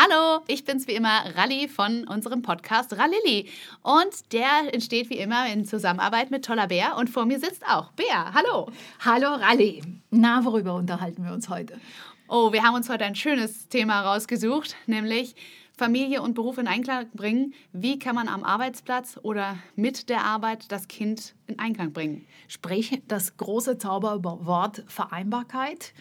Hallo, ich bin's wie immer, Ralli von unserem Podcast Rallili. Und der entsteht wie immer in Zusammenarbeit mit Toller Bär. Und vor mir sitzt auch Bär. Hallo. Hallo Ralli. Na, worüber unterhalten wir uns heute? Oh, wir haben uns heute ein schönes Thema rausgesucht, nämlich Familie und Beruf in Einklang bringen. Wie kann man am Arbeitsplatz oder mit der Arbeit das Kind in Einklang bringen? Sprich das große Zauberwort Vereinbarkeit.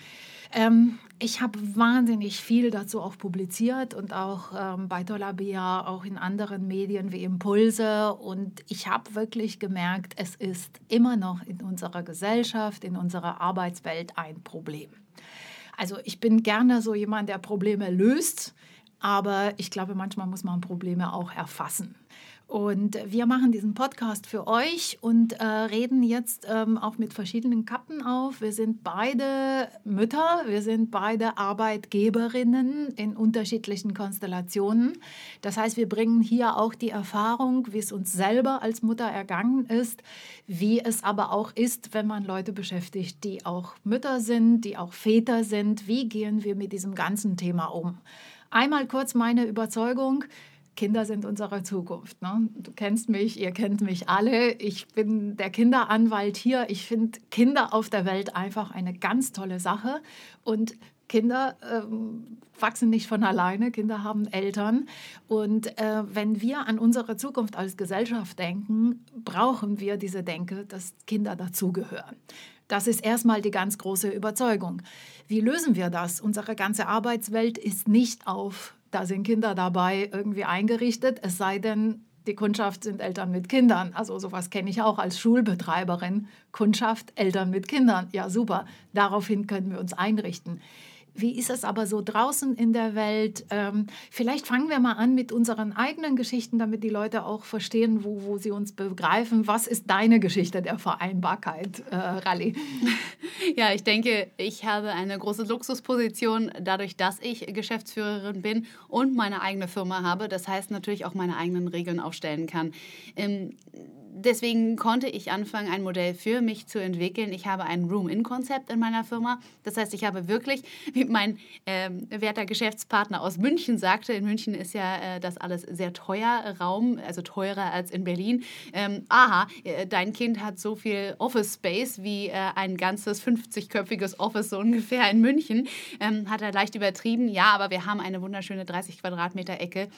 Ähm, ich habe wahnsinnig viel dazu auch publiziert und auch ähm, bei Tolabia, auch in anderen Medien wie Impulse. Und ich habe wirklich gemerkt, es ist immer noch in unserer Gesellschaft, in unserer Arbeitswelt ein Problem. Also ich bin gerne so jemand, der Probleme löst, aber ich glaube, manchmal muss man Probleme auch erfassen. Und wir machen diesen Podcast für euch und äh, reden jetzt ähm, auch mit verschiedenen Kappen auf. Wir sind beide Mütter, wir sind beide Arbeitgeberinnen in unterschiedlichen Konstellationen. Das heißt, wir bringen hier auch die Erfahrung, wie es uns selber als Mutter ergangen ist, wie es aber auch ist, wenn man Leute beschäftigt, die auch Mütter sind, die auch Väter sind. Wie gehen wir mit diesem ganzen Thema um? Einmal kurz meine Überzeugung. Kinder sind unsere Zukunft. Ne? Du kennst mich, ihr kennt mich alle. Ich bin der Kinderanwalt hier. Ich finde Kinder auf der Welt einfach eine ganz tolle Sache. Und Kinder ähm, wachsen nicht von alleine, Kinder haben Eltern. Und äh, wenn wir an unsere Zukunft als Gesellschaft denken, brauchen wir diese Denke, dass Kinder dazugehören. Das ist erstmal die ganz große Überzeugung. Wie lösen wir das? Unsere ganze Arbeitswelt ist nicht auf da sind Kinder dabei irgendwie eingerichtet, es sei denn, die Kundschaft sind Eltern mit Kindern. Also sowas kenne ich auch als Schulbetreiberin. Kundschaft, Eltern mit Kindern. Ja, super. Daraufhin können wir uns einrichten. Wie ist es aber so draußen in der Welt? Ähm, vielleicht fangen wir mal an mit unseren eigenen Geschichten, damit die Leute auch verstehen, wo, wo sie uns begreifen. Was ist deine Geschichte der Vereinbarkeit, äh, Rally? Ja, ich denke, ich habe eine große Luxusposition dadurch, dass ich Geschäftsführerin bin und meine eigene Firma habe. Das heißt natürlich auch meine eigenen Regeln aufstellen kann. Ähm, deswegen konnte ich anfangen, ein Modell für mich zu entwickeln. Ich habe ein Room-In-Konzept in meiner Firma. Das heißt, ich habe wirklich, wie mein ähm, werter Geschäftspartner aus München sagte, in München ist ja äh, das alles sehr teuer, Raum, also teurer als in Berlin. Ähm, aha, äh, dein Kind hat so viel Office Space wie äh, ein ganzes 50-köpfiges Office so ungefähr in München. Ähm, hat er leicht übertrieben. Ja, aber wir haben eine wunderschöne 30 Quadratmeter Ecke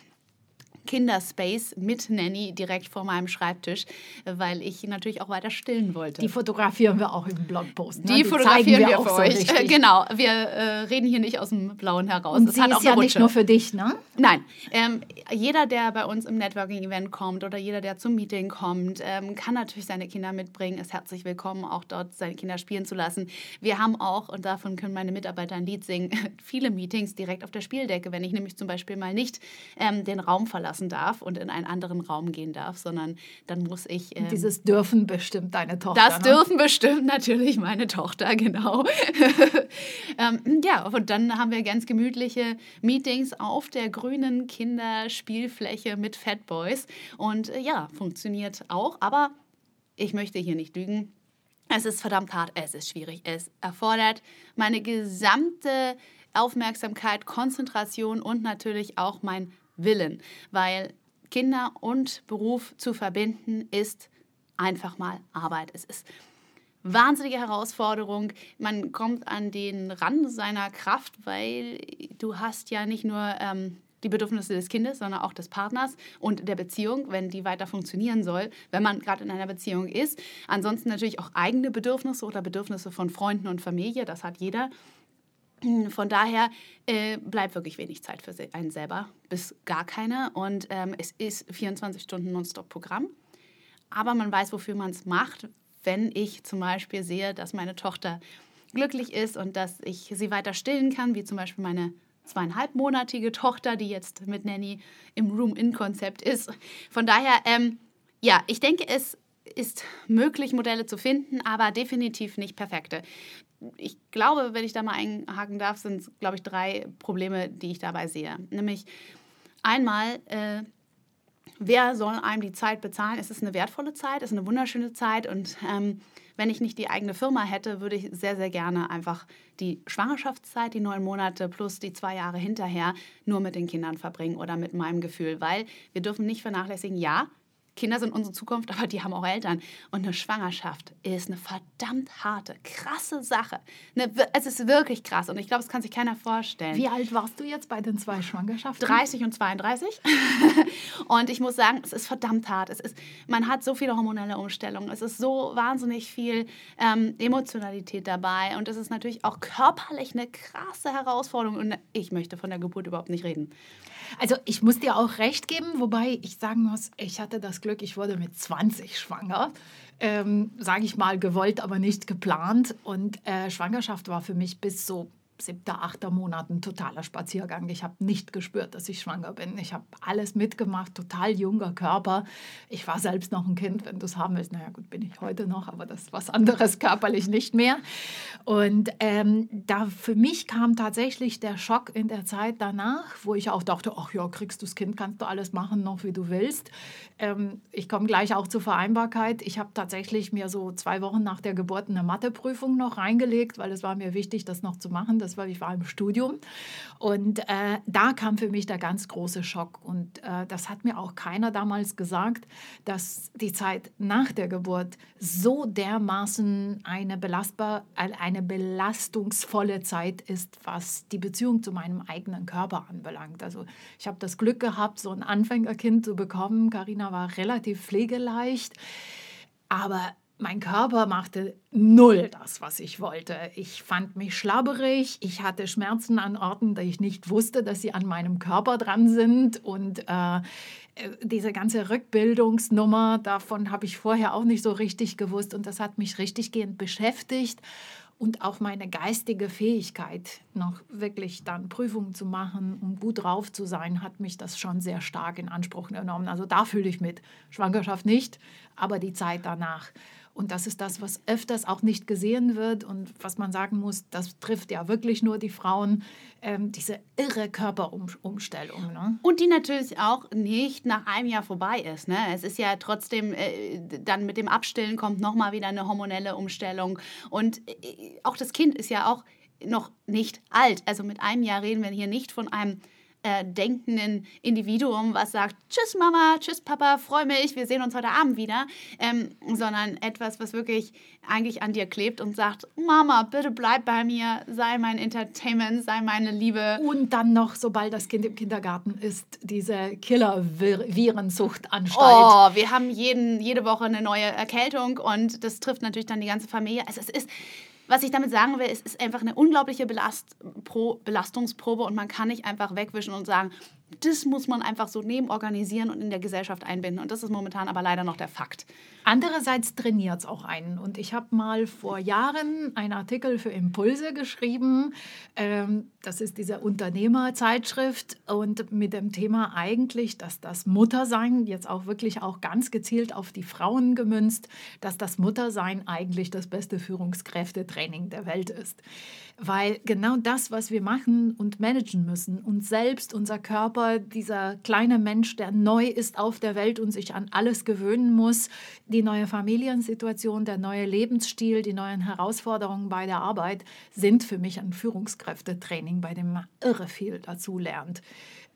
Kinderspace mit Nanny direkt vor meinem Schreibtisch, weil ich natürlich auch weiter stillen wollte. Die fotografieren wir auch im Blogpost. Ne? Die, Die fotografieren wir, wir für so euch. Richtig. Genau, wir äh, reden hier nicht aus dem Blauen heraus. Und das sie ist ja nicht nur für dich, ne? Nein, ähm, jeder, der bei uns im Networking-Event kommt oder jeder, der zum Meeting kommt, ähm, kann natürlich seine Kinder mitbringen. Ist herzlich willkommen, auch dort seine Kinder spielen zu lassen. Wir haben auch, und davon können meine Mitarbeiter ein Lied singen, viele Meetings direkt auf der Spieldecke, wenn ich nämlich zum Beispiel mal nicht ähm, den Raum verlasse verlassen darf und in einen anderen Raum gehen darf, sondern dann muss ich. Ähm, Dieses dürfen bestimmt deine Tochter. Das ne? dürfen bestimmt natürlich meine Tochter, genau. ähm, ja, und dann haben wir ganz gemütliche Meetings auf der grünen Kinderspielfläche mit Fat Boys. Und äh, ja, funktioniert auch, aber ich möchte hier nicht lügen. Es ist verdammt hart, es ist schwierig, es erfordert meine gesamte Aufmerksamkeit, Konzentration und natürlich auch mein Willen, weil Kinder und Beruf zu verbinden ist einfach mal Arbeit. Es ist wahnsinnige Herausforderung. Man kommt an den Rand seiner Kraft, weil du hast ja nicht nur ähm, die Bedürfnisse des Kindes, sondern auch des Partners und der Beziehung, wenn die weiter funktionieren soll, wenn man gerade in einer Beziehung ist. Ansonsten natürlich auch eigene Bedürfnisse oder Bedürfnisse von Freunden und Familie, das hat jeder. Von daher äh, bleibt wirklich wenig Zeit für einen selber, bis gar keine. Und ähm, es ist 24 Stunden Nonstop-Programm. Aber man weiß, wofür man es macht, wenn ich zum Beispiel sehe, dass meine Tochter glücklich ist und dass ich sie weiter stillen kann, wie zum Beispiel meine zweieinhalbmonatige Tochter, die jetzt mit Nanny im Room-In-Konzept ist. Von daher, ähm, ja, ich denke, es ist möglich, Modelle zu finden, aber definitiv nicht perfekte ich glaube, wenn ich da mal einhaken darf, sind es, glaube ich, drei Probleme, die ich dabei sehe. Nämlich einmal, äh, wer soll einem die Zeit bezahlen? Es ist eine wertvolle Zeit, es ist eine wunderschöne Zeit und ähm, wenn ich nicht die eigene Firma hätte, würde ich sehr, sehr gerne einfach die Schwangerschaftszeit, die neun Monate plus die zwei Jahre hinterher nur mit den Kindern verbringen oder mit meinem Gefühl. Weil wir dürfen nicht vernachlässigen, ja, Kinder sind unsere Zukunft, aber die haben auch Eltern. Und eine Schwangerschaft ist eine verdammt harte, krasse Sache. Eine, es ist wirklich krass und ich glaube, es kann sich keiner vorstellen. Wie alt warst du jetzt bei den zwei Schwangerschaften? 30 und 32. und ich muss sagen, es ist verdammt hart. Es ist, man hat so viele hormonelle Umstellungen. Es ist so wahnsinnig viel ähm, Emotionalität dabei. Und es ist natürlich auch körperlich eine krasse Herausforderung. Und ich möchte von der Geburt überhaupt nicht reden. Also ich muss dir auch recht geben, wobei ich sagen muss, ich hatte das Glück, ich wurde mit 20 schwanger. Ähm, Sage ich mal, gewollt, aber nicht geplant. Und äh, Schwangerschaft war für mich bis so siebter, achter Monat ein totaler Spaziergang. Ich habe nicht gespürt, dass ich schwanger bin. Ich habe alles mitgemacht, total junger Körper. Ich war selbst noch ein Kind, wenn du es haben willst. Naja, gut, bin ich heute noch, aber das ist was anderes körperlich nicht mehr. Und ähm, da für mich kam tatsächlich der Schock in der Zeit danach, wo ich auch dachte, ach ja, kriegst du das Kind, kannst du alles machen, noch wie du willst. Ähm, ich komme gleich auch zur Vereinbarkeit. Ich habe tatsächlich mir so zwei Wochen nach der Geburt eine Matheprüfung noch reingelegt, weil es war mir wichtig, das noch zu machen. Das das war, ich war im Studium. Und äh, da kam für mich der ganz große Schock. Und äh, das hat mir auch keiner damals gesagt, dass die Zeit nach der Geburt so dermaßen eine, belastbar, eine belastungsvolle Zeit ist, was die Beziehung zu meinem eigenen Körper anbelangt. Also ich habe das Glück gehabt, so ein Anfängerkind zu bekommen. Karina war relativ pflegeleicht. Aber mein Körper machte null das, was ich wollte. Ich fand mich schlabberig, ich hatte Schmerzen an Orten, da ich nicht wusste, dass sie an meinem Körper dran sind. Und äh, äh diese ganze Rückbildungsnummer, davon habe ich vorher auch nicht so richtig gewusst. Und das hat mich richtiggehend beschäftigt und auch meine geistige Fähigkeit, noch wirklich dann Prüfungen zu machen, um gut drauf zu sein, hat mich das schon sehr stark in Anspruch genommen. Also da fühle ich mit. Schwangerschaft nicht, aber die Zeit danach. Und das ist das, was öfters auch nicht gesehen wird und was man sagen muss, das trifft ja wirklich nur die Frauen, ähm, diese irre Körperumstellung. Ne? Und die natürlich auch nicht nach einem Jahr vorbei ist. Ne? Es ist ja trotzdem, äh, dann mit dem Abstillen kommt nochmal wieder eine hormonelle Umstellung. Und äh, auch das Kind ist ja auch noch nicht alt. Also mit einem Jahr reden wir hier nicht von einem äh, denkenden Individuum, was sagt, tschüss Mama, tschüss Papa, freue mich, wir sehen uns heute Abend wieder, ähm, sondern etwas, was wirklich eigentlich an dir klebt und sagt, Mama, bitte bleib bei mir, sei mein Entertainment, sei meine Liebe. Und dann noch, sobald das Kind im Kindergarten ist, diese Killer-Virensuchtanstalt. Oh, wir haben jeden, jede Woche eine neue Erkältung und das trifft natürlich dann die ganze Familie. Also es ist was ich damit sagen will, es ist einfach eine unglaubliche Belast Pro Belastungsprobe und man kann nicht einfach wegwischen und sagen, das muss man einfach so neben organisieren und in der Gesellschaft einbinden. Und das ist momentan aber leider noch der Fakt. Andererseits trainiert es auch einen. Und ich habe mal vor Jahren einen Artikel für Impulse geschrieben. Ähm, das ist diese Unternehmerzeitschrift und mit dem Thema eigentlich, dass das Muttersein, jetzt auch wirklich auch ganz gezielt auf die Frauen gemünzt, dass das Muttersein eigentlich das beste Führungskräftetraining der Welt ist. Weil genau das, was wir machen und managen müssen, uns selbst, unser Körper, dieser kleine Mensch, der neu ist auf der Welt und sich an alles gewöhnen muss, die neue Familiensituation, der neue Lebensstil, die neuen Herausforderungen bei der Arbeit sind für mich ein Führungskräftetraining, bei dem man irre viel dazu lernt.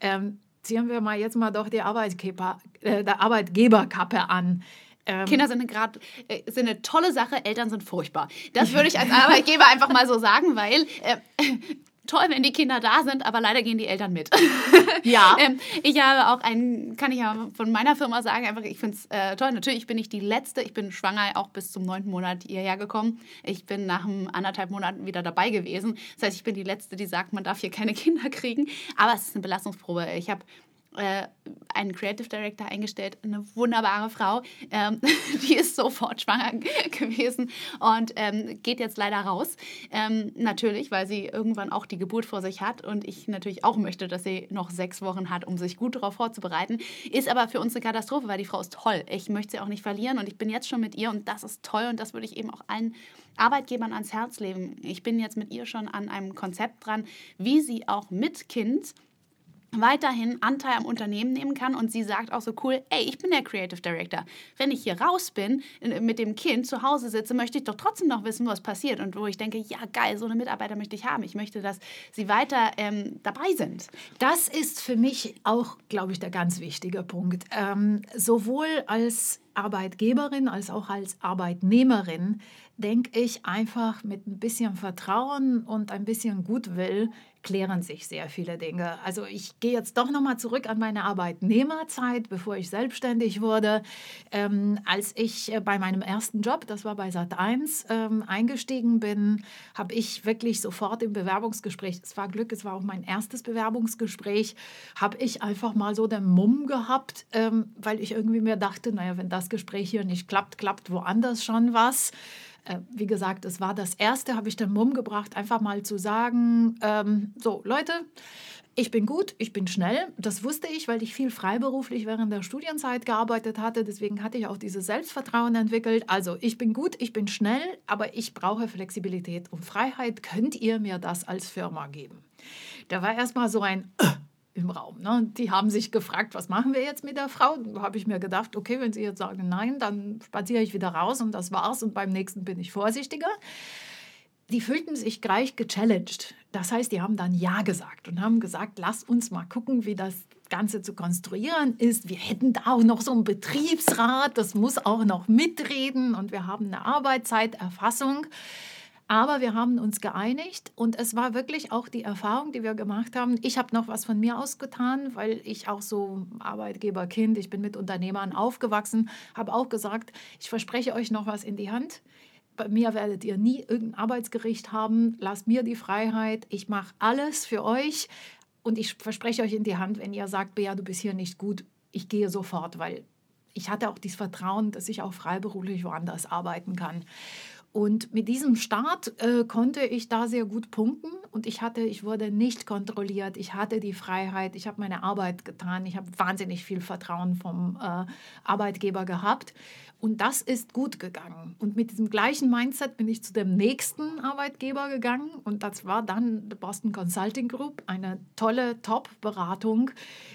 Ähm, ziehen wir mal jetzt mal doch die Arbeitgeber, äh, der Arbeitgeberkappe an. Ähm, Kinder sind, grad, äh, eine tolle Sache, Eltern sind furchtbar. Das würde ich als Arbeitgeber einfach mal so sagen, weil äh, toll, wenn die Kinder da sind, aber leider gehen die Eltern mit. Ja. ähm, ich habe auch einen, kann ich ja von meiner Firma sagen, einfach, ich finde es äh, toll. Natürlich bin ich die Letzte. Ich bin schwanger auch bis zum neunten Monat hierher gekommen. Ich bin nach anderthalb Monaten wieder dabei gewesen. Das heißt, ich bin die Letzte, die sagt, man darf hier keine Kinder kriegen. Aber es ist eine Belastungsprobe. Ich habe äh, einen Creative Director eingestellt, eine wunderbare Frau. Ähm, die ist sofort schwanger gewesen und ähm, geht jetzt leider raus. Ähm, natürlich, weil sie irgendwann auch die Geburt vor sich hat und ich natürlich auch möchte, dass sie noch sechs Wochen hat, um sich gut darauf vorzubereiten. Ist aber für uns eine Katastrophe, weil die Frau ist toll. Ich möchte sie auch nicht verlieren und ich bin jetzt schon mit ihr und das ist toll und das würde ich eben auch allen Arbeitgebern ans Herz legen. Ich bin jetzt mit ihr schon an einem Konzept dran, wie sie auch mit Kind weiterhin Anteil am Unternehmen nehmen kann und sie sagt auch so cool, ey, ich bin der Creative Director. Wenn ich hier raus bin, mit dem Kind zu Hause sitze, möchte ich doch trotzdem noch wissen, was passiert und wo ich denke, ja geil, so eine Mitarbeiter möchte ich haben. Ich möchte, dass sie weiter ähm, dabei sind. Das ist für mich auch, glaube ich, der ganz wichtige Punkt. Ähm, sowohl als Arbeitgeberin als auch als Arbeitnehmerin denke ich einfach mit ein bisschen Vertrauen und ein bisschen Gutwill klären sich sehr viele Dinge. Also ich gehe jetzt doch nochmal zurück an meine Arbeitnehmerzeit, bevor ich selbstständig wurde. Ähm, als ich äh, bei meinem ersten Job, das war bei Sat1, ähm, eingestiegen bin, habe ich wirklich sofort im Bewerbungsgespräch, es war Glück, es war auch mein erstes Bewerbungsgespräch, habe ich einfach mal so den Mumm gehabt, ähm, weil ich irgendwie mir dachte, naja, wenn das Gespräch hier nicht klappt, klappt woanders schon was. Äh, wie gesagt, es war das erste, habe ich den Mumm gebracht, einfach mal zu sagen, ähm, so Leute, ich bin gut, ich bin schnell. Das wusste ich, weil ich viel freiberuflich während der Studienzeit gearbeitet hatte. Deswegen hatte ich auch dieses Selbstvertrauen entwickelt. Also ich bin gut, ich bin schnell, aber ich brauche Flexibilität und Freiheit. Könnt ihr mir das als Firma geben? Da war erstmal so ein im Raum. Ne? Die haben sich gefragt, was machen wir jetzt mit der Frau? Da habe ich mir gedacht, okay, wenn sie jetzt sagen nein, dann spaziere ich wieder raus und das war's und beim nächsten bin ich vorsichtiger. Die fühlten sich gleich gechallenged. Das heißt, die haben dann Ja gesagt und haben gesagt, lass uns mal gucken, wie das Ganze zu konstruieren ist. Wir hätten da auch noch so einen Betriebsrat, das muss auch noch mitreden und wir haben eine Arbeitszeiterfassung. Aber wir haben uns geeinigt und es war wirklich auch die Erfahrung, die wir gemacht haben. Ich habe noch was von mir ausgetan, weil ich auch so Arbeitgeberkind, ich bin mit Unternehmern aufgewachsen, habe auch gesagt, ich verspreche euch noch was in die Hand. Bei mir werdet ihr nie irgendein Arbeitsgericht haben. Lasst mir die Freiheit. Ich mache alles für euch. Und ich verspreche euch in die Hand, wenn ihr sagt, Bea, du bist hier nicht gut, ich gehe sofort, weil ich hatte auch dieses Vertrauen, dass ich auch freiberuflich woanders arbeiten kann. Und mit diesem Start äh, konnte ich da sehr gut punkten und ich hatte, ich wurde nicht kontrolliert, ich hatte die Freiheit, ich habe meine Arbeit getan, ich habe wahnsinnig viel Vertrauen vom äh, Arbeitgeber gehabt und das ist gut gegangen. Und mit diesem gleichen Mindset bin ich zu dem nächsten Arbeitgeber gegangen. Und das war dann die Boston Consulting Group, eine tolle Top-Beratung,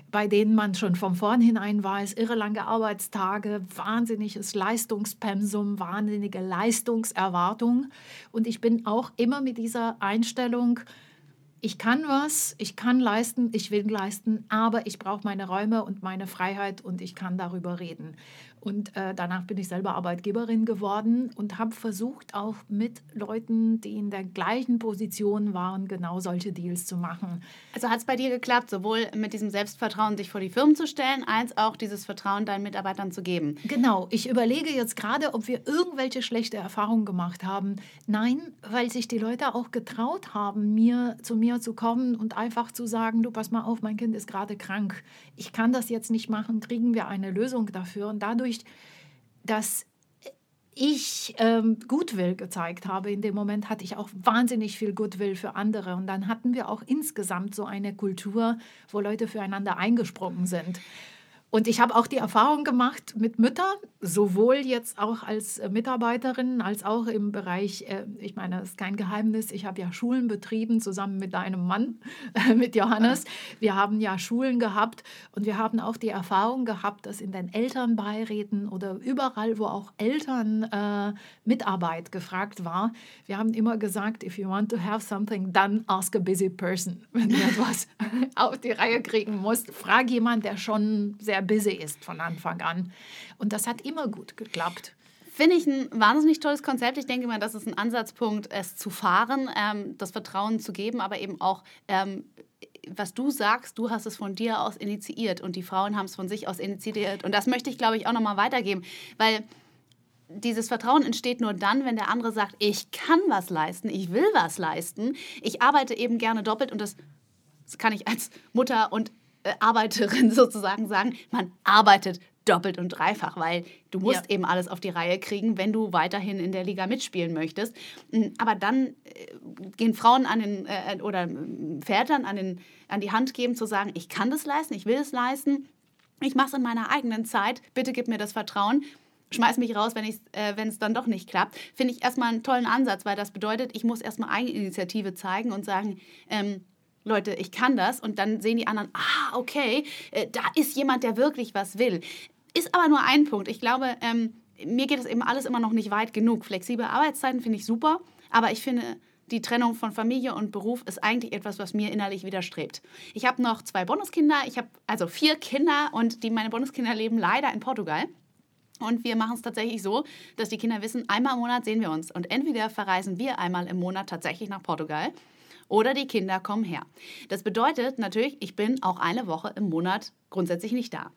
bei denen man schon von vornherein weiß, irre lange Arbeitstage, wahnsinniges Leistungspensum, wahnsinnige Leistungserwartung. Und ich bin auch immer mit dieser Einstellung, ich kann was, ich kann leisten, ich will leisten, aber ich brauche meine Räume und meine Freiheit und ich kann darüber reden. Und äh, danach bin ich selber Arbeitgeberin geworden und habe versucht, auch mit Leuten, die in der gleichen Position waren, genau solche Deals zu machen. Also hat es bei dir geklappt, sowohl mit diesem Selbstvertrauen, sich vor die Firmen zu stellen, als auch dieses Vertrauen deinen Mitarbeitern zu geben? Genau. Ich überlege jetzt gerade, ob wir irgendwelche schlechte Erfahrungen gemacht haben. Nein, weil sich die Leute auch getraut haben, mir zu mir zu kommen und einfach zu sagen, du pass mal auf, mein Kind ist gerade krank. Ich kann das jetzt nicht machen, kriegen wir eine Lösung dafür. Und dadurch dadurch, dass ich ähm, Goodwill gezeigt habe, in dem Moment hatte ich auch wahnsinnig viel Goodwill für andere. Und dann hatten wir auch insgesamt so eine Kultur, wo Leute füreinander eingesprungen sind. Und ich habe auch die Erfahrung gemacht mit Müttern, sowohl jetzt auch als äh, Mitarbeiterin als auch im Bereich, äh, ich meine, das ist kein Geheimnis, ich habe ja Schulen betrieben zusammen mit deinem Mann, mit Johannes. Wir haben ja Schulen gehabt und wir haben auch die Erfahrung gehabt, dass in den Elternbeiräten oder überall, wo auch Eltern äh, Mitarbeit gefragt war, wir haben immer gesagt, if you want to have something done, ask a busy person. Wenn du etwas auf die Reihe kriegen musst, frag jemand, der schon sehr sehr busy ist von Anfang an. Und das hat immer gut geklappt. Finde ich ein wahnsinnig tolles Konzept. Ich denke mal, das ist ein Ansatzpunkt, es zu fahren, ähm, das Vertrauen zu geben, aber eben auch, ähm, was du sagst, du hast es von dir aus initiiert und die Frauen haben es von sich aus initiiert. Und das möchte ich, glaube ich, auch nochmal weitergeben, weil dieses Vertrauen entsteht nur dann, wenn der andere sagt, ich kann was leisten, ich will was leisten, ich arbeite eben gerne doppelt und das, kann ich als Mutter und Arbeiterin sozusagen sagen, man arbeitet doppelt und dreifach, weil du musst ja. eben alles auf die Reihe kriegen, wenn du weiterhin in der Liga mitspielen möchtest. Mm, aber dann äh, gehen Frauen an den äh, oder Vätern an, den, an die Hand geben, zu sagen, ich kann das leisten, ich will es leisten, ich mache es in meiner eigenen Zeit, bitte gib mir das Vertrauen schmeiß mich raus, wenn äh, es dann doch nicht klappt, finde ich erstmal einen tollen Ansatz, weil das bedeutet, ich muss erstmal Eigeninitiative zeigen und sagen, ähm, Leute, ich kann das. Und dann sehen die anderen, ah, okay, äh, da ist jemand, der wirklich was will. Ist aber nur ein Punkt. Ich glaube, ähm, mir geht es eben alles immer noch nicht weit genug. Flexible Arbeitszeiten finde ich super, aber ich finde, die Trennung von Familie und Beruf ist eigentlich etwas, was mir innerlich widerstrebt. Ich habe noch zwei Bonuskinder, ich habe also vier Kinder und die, meine Bonuskinder leben leider in Portugal. Und wir machen es tatsächlich so, dass die Kinder wissen, einmal im Monat sehen wir uns. Und entweder verreisen wir einmal im Monat tatsächlich nach Portugal oder die Kinder kommen her. Das bedeutet natürlich, ich bin auch eine Woche im Monat grundsätzlich nicht da.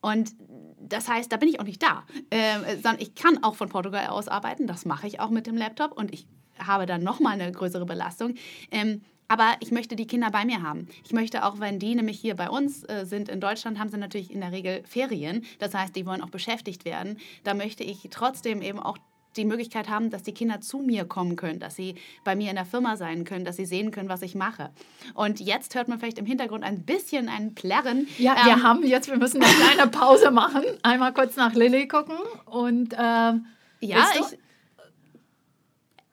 Und das heißt, da bin ich auch nicht da, äh, sondern ich kann auch von Portugal aus arbeiten. Das mache ich auch mit dem Laptop und ich habe dann nochmal eine größere Belastung. Ähm, aber ich möchte die Kinder bei mir haben. Ich möchte auch, wenn die nämlich hier bei uns äh, sind in Deutschland, haben sie natürlich in der Regel Ferien. Das heißt, die wollen auch beschäftigt werden. Da möchte ich trotzdem eben auch die Möglichkeit haben, dass die Kinder zu mir kommen können, dass sie bei mir in der Firma sein können, dass sie sehen können, was ich mache. Und jetzt hört man vielleicht im Hintergrund ein bisschen ein Plärren. Ja, ähm, wir haben jetzt, wir müssen eine kleine Pause machen, einmal kurz nach Lilly gucken und äh, ja, ich,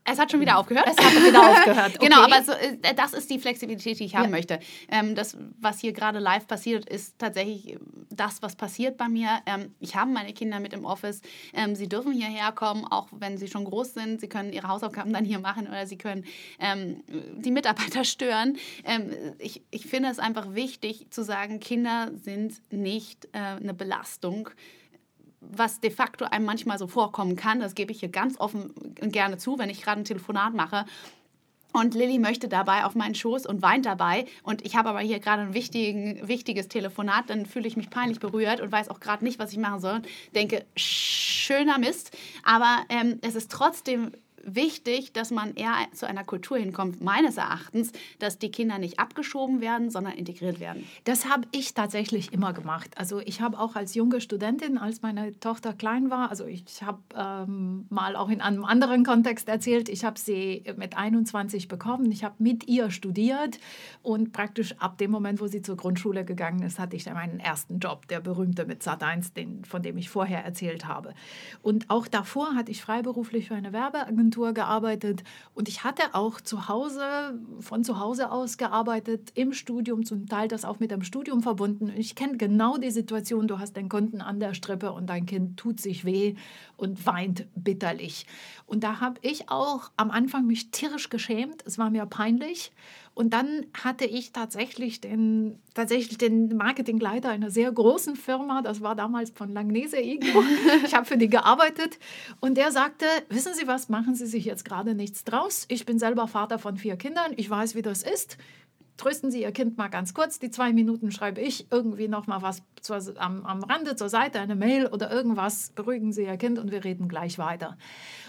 es hat schon wieder aufgehört. Es hat wieder aufgehört. Okay. Genau, aber so, äh, das ist die Flexibilität, die ich haben ja. möchte. Ähm, das, was hier gerade live passiert, ist tatsächlich das, was passiert bei mir. Ähm, ich habe meine Kinder mit im Office. Ähm, sie dürfen hierher kommen, auch wenn sie schon groß sind. Sie können ihre Hausaufgaben dann hier machen oder sie können ähm, die Mitarbeiter stören. Ähm, ich, ich finde es einfach wichtig zu sagen, Kinder sind nicht äh, eine Belastung was de facto einem manchmal so vorkommen kann. Das gebe ich hier ganz offen gerne zu, wenn ich gerade ein Telefonat mache. Und Lilly möchte dabei auf meinen Schoß und weint dabei. Und ich habe aber hier gerade ein wichtigen, wichtiges Telefonat. Dann fühle ich mich peinlich berührt und weiß auch gerade nicht, was ich machen soll. Denke, schöner Mist. Aber ähm, es ist trotzdem wichtig, dass man eher zu einer Kultur hinkommt, meines Erachtens, dass die Kinder nicht abgeschoben werden, sondern integriert werden. Das habe ich tatsächlich immer gemacht. Also ich habe auch als junge Studentin, als meine Tochter klein war, also ich habe ähm, mal auch in einem anderen Kontext erzählt, ich habe sie mit 21 bekommen, ich habe mit ihr studiert und praktisch ab dem Moment, wo sie zur Grundschule gegangen ist, hatte ich dann meinen ersten Job, der berühmte mit Sat1, den, von dem ich vorher erzählt habe. Und auch davor hatte ich freiberuflich für eine Werbeagentur Agentur gearbeitet und ich hatte auch zu Hause, von zu Hause aus gearbeitet, im Studium, zum Teil das auch mit dem Studium verbunden. Ich kenne genau die Situation, du hast deinen Kunden an der Strippe und dein Kind tut sich weh und weint bitterlich. Und da habe ich auch am Anfang mich tierisch geschämt, es war mir peinlich. Und dann hatte ich tatsächlich den, tatsächlich den Marketingleiter einer sehr großen Firma, das war damals von Langnese irgendwo. Ich habe für die gearbeitet und der sagte, wissen Sie was, machen Sie sich jetzt gerade nichts draus. Ich bin selber Vater von vier Kindern, ich weiß, wie das ist trösten Sie Ihr Kind mal ganz kurz. Die zwei Minuten schreibe ich irgendwie noch mal was zur, am, am Rande zur Seite, eine Mail oder irgendwas. Beruhigen Sie Ihr Kind und wir reden gleich weiter.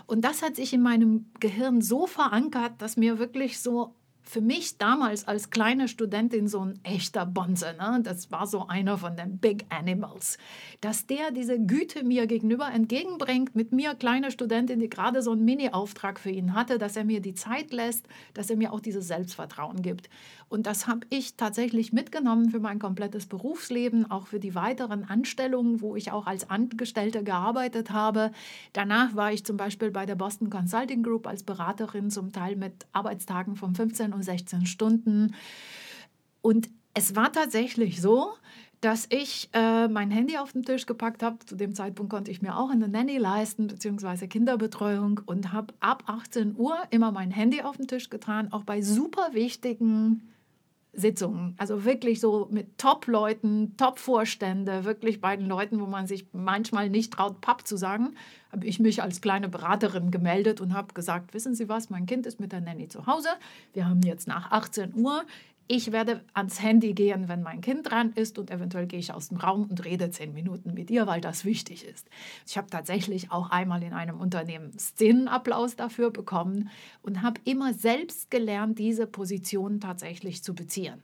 Und das hat sich in meinem Gehirn so verankert, dass mir wirklich so für mich damals als kleine Studentin so ein echter Bonze, ne? das war so einer von den Big Animals, dass der diese Güte mir gegenüber entgegenbringt, mit mir, kleine Studentin, die gerade so einen Mini-Auftrag für ihn hatte, dass er mir die Zeit lässt, dass er mir auch dieses Selbstvertrauen gibt. Und das habe ich tatsächlich mitgenommen für mein komplettes Berufsleben, auch für die weiteren Anstellungen, wo ich auch als Angestellte gearbeitet habe. Danach war ich zum Beispiel bei der Boston Consulting Group als Beraterin, zum Teil mit Arbeitstagen von 15 und 16 Stunden. Und es war tatsächlich so, dass ich äh, mein Handy auf den Tisch gepackt habe. Zu dem Zeitpunkt konnte ich mir auch eine Nanny leisten, beziehungsweise Kinderbetreuung und habe ab 18 Uhr immer mein Handy auf den Tisch getan, auch bei super wichtigen Sitzungen. Also wirklich so mit Top-Leuten, Top-Vorstände, wirklich bei den Leuten, wo man sich manchmal nicht traut, Papp zu sagen, habe ich mich als kleine Beraterin gemeldet und habe gesagt, wissen Sie was, mein Kind ist mit der Nanny zu Hause. Wir haben jetzt nach 18 Uhr ich werde ans Handy gehen, wenn mein Kind dran ist und eventuell gehe ich aus dem Raum und rede zehn Minuten mit ihr, weil das wichtig ist. Ich habe tatsächlich auch einmal in einem Unternehmen Szenenapplaus dafür bekommen und habe immer selbst gelernt, diese Position tatsächlich zu beziehen.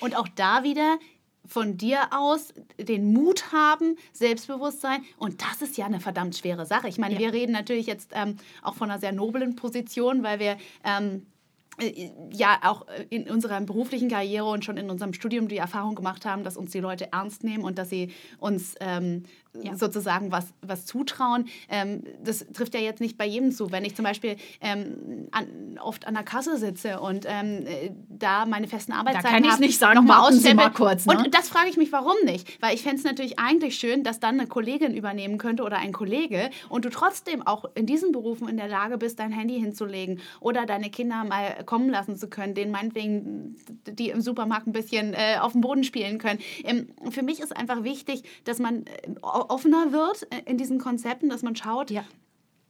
Und auch da wieder von dir aus den Mut haben, Selbstbewusstsein. Und das ist ja eine verdammt schwere Sache. Ich meine, ja. wir reden natürlich jetzt ähm, auch von einer sehr noblen Position, weil wir ähm, äh, ja auch in unserer beruflichen Karriere und schon in unserem Studium die Erfahrung gemacht haben, dass uns die Leute ernst nehmen und dass sie uns ähm, ja. sozusagen was, was zutrauen. Ähm, das trifft ja jetzt nicht bei jedem zu. Wenn ich zum Beispiel ähm, an, oft an der Kasse sitze und ähm, da meine festen Arbeitszeiten habe. Da kann ich nicht sagen, nochmal mal kurz. Ne? Und das frage ich mich, warum nicht? Weil ich fände es natürlich eigentlich schön, dass dann eine Kollegin übernehmen könnte oder ein Kollege und du trotzdem auch in diesen Berufen in der Lage bist, dein Handy hinzulegen oder deine Kinder mal kommen lassen zu können, denen meinetwegen die im Supermarkt ein bisschen äh, auf dem Boden spielen können. Ähm, für mich ist einfach wichtig, dass man äh, offener wird äh, in diesen Konzepten, dass man schaut, ja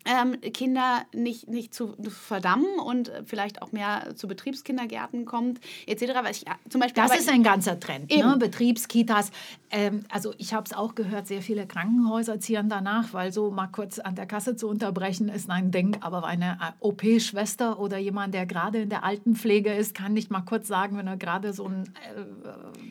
ähm, Kinder nicht, nicht zu verdammen und vielleicht auch mehr zu Betriebskindergärten kommt, etc. Weil ich, zum Beispiel das ist ein ganzer Trend, ne? Betriebskitas. Ähm, also ich habe es auch gehört, sehr viele Krankenhäuser ziehen danach, weil so mal kurz an der Kasse zu unterbrechen ist ein Ding, aber eine äh, OP-Schwester oder jemand, der gerade in der Altenpflege ist, kann nicht mal kurz sagen, wenn er gerade so einen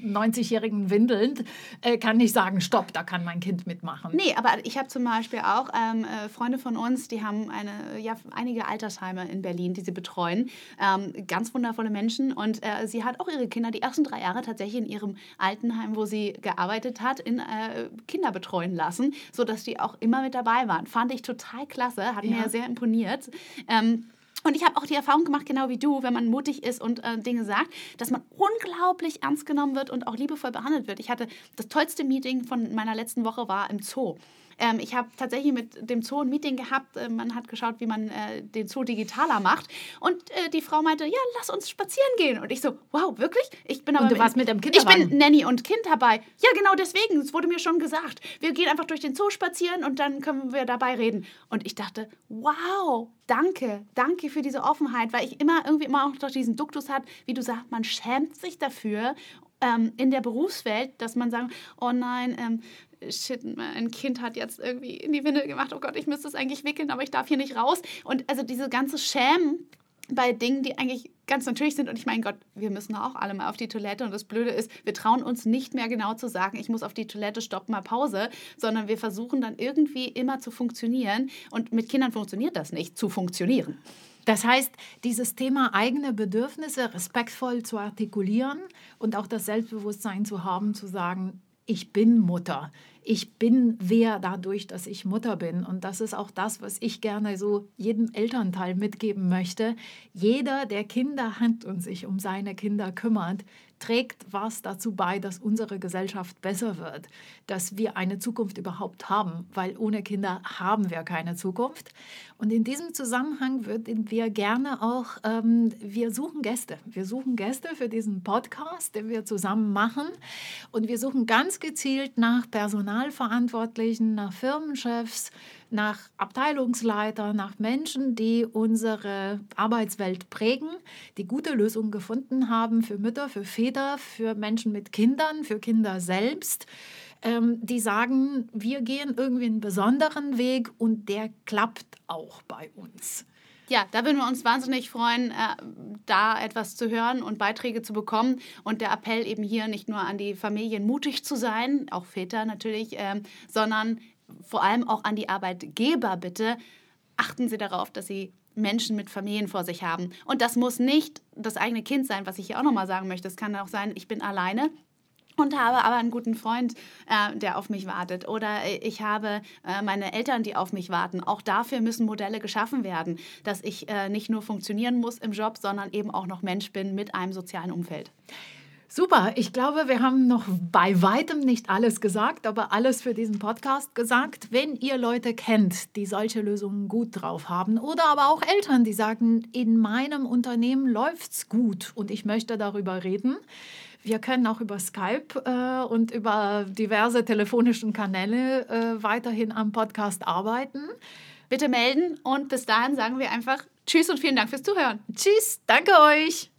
äh, 90-jährigen windelt, äh, kann nicht sagen, stopp, da kann mein Kind mitmachen. Nee, aber ich habe zum Beispiel auch ähm, äh, Freunde von uns, die haben eine, ja, einige Altersheime in Berlin, die sie betreuen. Ähm, ganz wundervolle Menschen. Und äh, sie hat auch ihre Kinder die ersten drei Jahre tatsächlich in ihrem Altenheim, wo sie gearbeitet hat, in äh, Kinder betreuen lassen, sodass die auch immer mit dabei waren. Fand ich total klasse, hat ja. mir sehr imponiert. Ähm, und ich habe auch die Erfahrung gemacht, genau wie du, wenn man mutig ist und äh, Dinge sagt, dass man unglaublich ernst genommen wird und auch liebevoll behandelt wird. Ich hatte das tollste Meeting von meiner letzten Woche war im Zoo. Ähm, ich habe tatsächlich mit dem Zoo ein Meeting gehabt. Äh, man hat geschaut, wie man äh, den Zoo digitaler macht. Und äh, die Frau meinte, ja, lass uns spazieren gehen. Und ich so, wow, wirklich? Ich bin aber und du warst mit dem Kind Ich bin Nanny und Kind dabei. Ja, genau deswegen. Es wurde mir schon gesagt. Wir gehen einfach durch den Zoo spazieren und dann können wir dabei reden. Und ich dachte, wow, danke, danke für diese Offenheit, weil ich immer irgendwie immer auch doch diesen Duktus hat, wie du sagst, man schämt sich dafür ähm, in der Berufswelt, dass man sagt, oh nein, ähm, shit, ein Kind hat jetzt irgendwie in die Windel gemacht, oh Gott, ich müsste es eigentlich wickeln, aber ich darf hier nicht raus. Und also diese ganze Schämen bei Dingen, die eigentlich ganz natürlich sind. Und ich meine, Gott, wir müssen auch alle mal auf die Toilette. Und das Blöde ist, wir trauen uns nicht mehr genau zu sagen, ich muss auf die Toilette, stopp mal Pause, sondern wir versuchen dann irgendwie immer zu funktionieren. Und mit Kindern funktioniert das nicht, zu funktionieren. Das heißt, dieses Thema eigene Bedürfnisse respektvoll zu artikulieren und auch das Selbstbewusstsein zu haben, zu sagen, ich bin Mutter. Ich bin wer dadurch, dass ich Mutter bin. Und das ist auch das, was ich gerne so jedem Elternteil mitgeben möchte. Jeder, der Kinder hat und sich um seine Kinder kümmert, trägt was dazu bei, dass unsere Gesellschaft besser wird, dass wir eine Zukunft überhaupt haben, weil ohne Kinder haben wir keine Zukunft. Und in diesem Zusammenhang würden wir gerne auch, ähm, wir suchen Gäste. Wir suchen Gäste für diesen Podcast, den wir zusammen machen. Und wir suchen ganz gezielt nach Personalverantwortlichen, nach Firmenchefs, nach Abteilungsleiter, nach Menschen, die unsere Arbeitswelt prägen, die gute Lösungen gefunden haben für Mütter, für Väter, für Menschen mit Kindern, für Kinder selbst, ähm, die sagen, wir gehen irgendwie einen besonderen Weg und der klappt auch bei uns. Ja, da würden wir uns wahnsinnig freuen, äh, da etwas zu hören und Beiträge zu bekommen. Und der Appell eben hier nicht nur an die Familien mutig zu sein, auch Väter natürlich, ähm, sondern vor allem auch an die Arbeitgeber bitte, achten Sie darauf, dass Sie Menschen mit Familien vor sich haben. Und das muss nicht das eigene Kind sein, was ich hier auch nochmal sagen möchte. Es kann auch sein, ich bin alleine und habe aber einen guten Freund, äh, der auf mich wartet. Oder ich habe äh, meine Eltern, die auf mich warten. Auch dafür müssen Modelle geschaffen werden, dass ich äh, nicht nur funktionieren muss im Job, sondern eben auch noch Mensch bin mit einem sozialen Umfeld. Super, ich glaube, wir haben noch bei weitem nicht alles gesagt, aber alles für diesen Podcast gesagt. Wenn ihr Leute kennt, die solche Lösungen gut drauf haben oder aber auch Eltern, die sagen, in meinem Unternehmen läuft es gut und ich möchte darüber reden. Wir können auch über Skype äh, und über diverse telefonischen Kanäle äh, weiterhin am Podcast arbeiten. Bitte melden und bis dahin sagen wir einfach Tschüss und vielen Dank fürs Zuhören. Tschüss, danke euch.